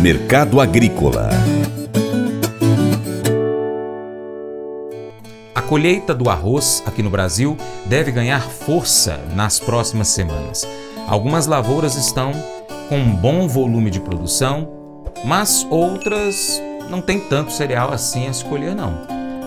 Mercado Agrícola A colheita do arroz aqui no Brasil deve ganhar força nas próximas semanas. Algumas lavouras estão com um bom volume de produção, mas outras não têm tanto cereal assim a escolher não.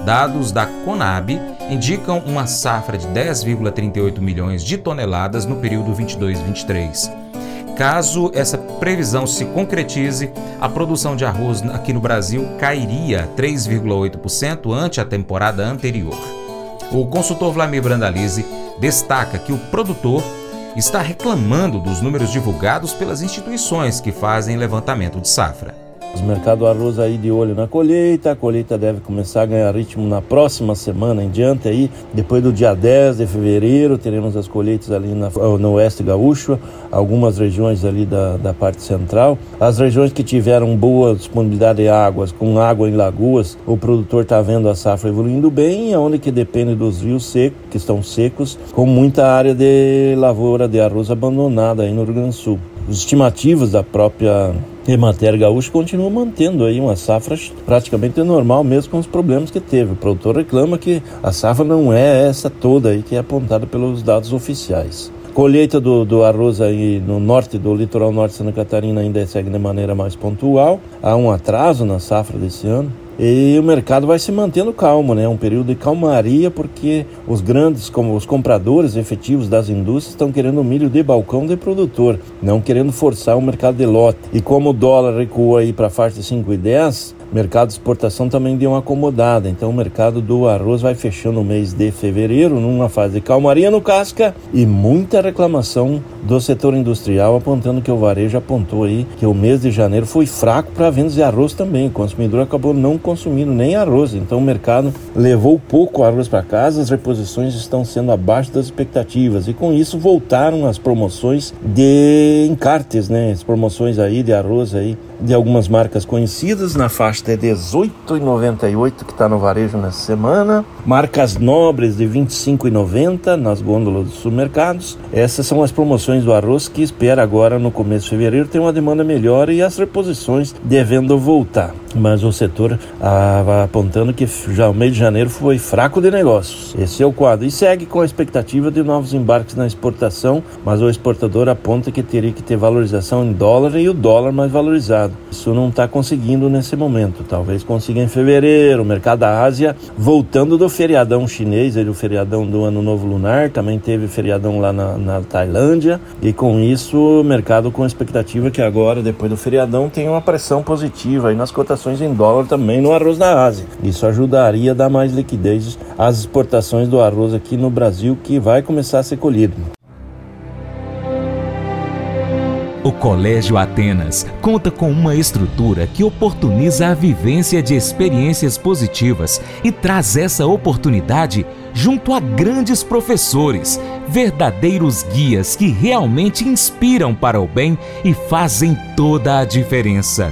Dados da Conab indicam uma safra de 10,38 milhões de toneladas no período 22-23. Caso essa previsão se concretize, a produção de arroz aqui no Brasil cairia 3,8% ante a temporada anterior. O consultor Vlamir Brandalize destaca que o produtor está reclamando dos números divulgados pelas instituições que fazem levantamento de safra. Os mercados arroz aí de olho na colheita, a colheita deve começar a ganhar ritmo na próxima semana em diante aí, depois do dia 10 de fevereiro, teremos as colheitas ali na, no oeste gaúcho, algumas regiões ali da, da parte central. As regiões que tiveram boa disponibilidade de águas, com água em lagoas, o produtor está vendo a safra evoluindo bem, onde que depende dos rios secos, que estão secos, com muita área de lavoura de arroz abandonada aí no Rio Grande do estimativos da própria Emater Gaúcho continua mantendo aí uma safra praticamente normal, mesmo com os problemas que teve. O produtor reclama que a safra não é essa toda aí que é apontada pelos dados oficiais. Colheita do, do arroz aí no norte do litoral norte de Santa Catarina ainda segue de maneira mais pontual. Há um atraso na safra desse ano. E o mercado vai se mantendo calmo, né? Um período de calmaria, porque os grandes, como os compradores efetivos das indústrias, estão querendo milho de balcão de produtor, não querendo forçar o mercado de lote. E como o dólar recuou aí para a faixa de 5,10, mercado de exportação também deu uma acomodada. Então o mercado do arroz vai fechando o mês de fevereiro numa fase de calmaria no casca e muita reclamação do setor industrial apontando que o varejo apontou aí que o mês de janeiro foi fraco para vendas de arroz também. O consumidor acabou não consumindo nem arroz. Então o mercado levou pouco arroz para casa, as reposições estão sendo abaixo das expectativas e com isso voltaram as promoções de encartes, né? As promoções aí de arroz aí de algumas marcas conhecidas na faixa de 18,98 que está no varejo nessa semana, marcas nobres de 25,90 nas gôndolas dos supermercados. Essas são as promoções do arroz que espera agora no começo de fevereiro ter uma demanda melhor e as reposições devendo voltar. Mas o setor ah, apontando que já o mês de janeiro foi fraco de negócios. Esse é o quadro. E segue com a expectativa de novos embarques na exportação, mas o exportador aponta que teria que ter valorização em dólar e o dólar mais valorizado. Isso não está conseguindo nesse momento. Talvez consiga em fevereiro. O mercado da Ásia voltando do feriadão chinês, ele, o feriadão do Ano Novo Lunar, também teve feriadão lá na, na Tailândia. E com isso, o mercado com expectativa que agora, depois do feriadão, tem uma pressão positiva aí nas cotações em dólar também no arroz da Ásia. Isso ajudaria a dar mais liquidez às exportações do arroz aqui no Brasil, que vai começar a ser colhido. O Colégio Atenas conta com uma estrutura que oportuniza a vivência de experiências positivas e traz essa oportunidade junto a grandes professores, verdadeiros guias que realmente inspiram para o bem e fazem toda a diferença.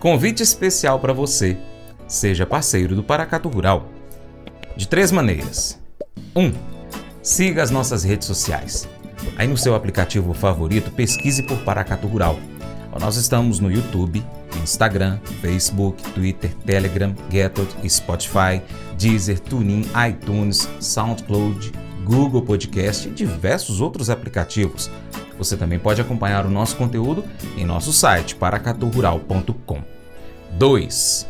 Convite especial para você. Seja parceiro do Paracato Rural. De três maneiras. 1. Um, siga as nossas redes sociais. Aí no seu aplicativo favorito, pesquise por Paracato Rural. Nós estamos no YouTube, Instagram, Facebook, Twitter, Telegram, Getot, Spotify, Deezer, TuneIn, iTunes, SoundCloud, Google Podcast e diversos outros aplicativos. Você também pode acompanhar o nosso conteúdo em nosso site paracaturural.com. 2.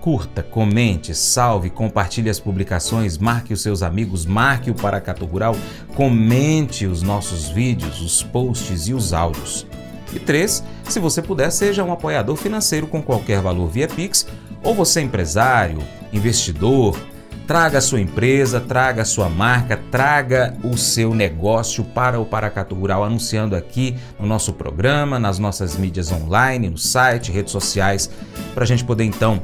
Curta, comente, salve, compartilhe as publicações, marque os seus amigos, marque o Paracatu Rural, comente os nossos vídeos, os posts e os áudios. E 3. Se você puder, seja um apoiador financeiro com qualquer valor via Pix, ou você é empresário, investidor, traga a sua empresa, traga a sua marca, traga o seu negócio para o Paracatu Rural, anunciando aqui no nosso programa, nas nossas mídias online, no site, redes sociais, para a gente poder então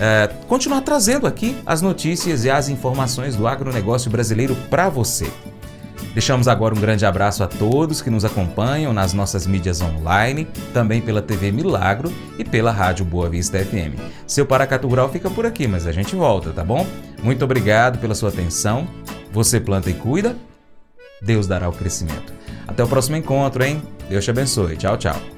é, continuar trazendo aqui as notícias e as informações do agronegócio brasileiro para você. Deixamos agora um grande abraço a todos que nos acompanham nas nossas mídias online, também pela TV Milagro e pela Rádio Boa Vista FM. Seu Paracatu Rural fica por aqui, mas a gente volta, tá bom? Muito obrigado pela sua atenção. Você planta e cuida, Deus dará o crescimento. Até o próximo encontro, hein? Deus te abençoe. Tchau, tchau.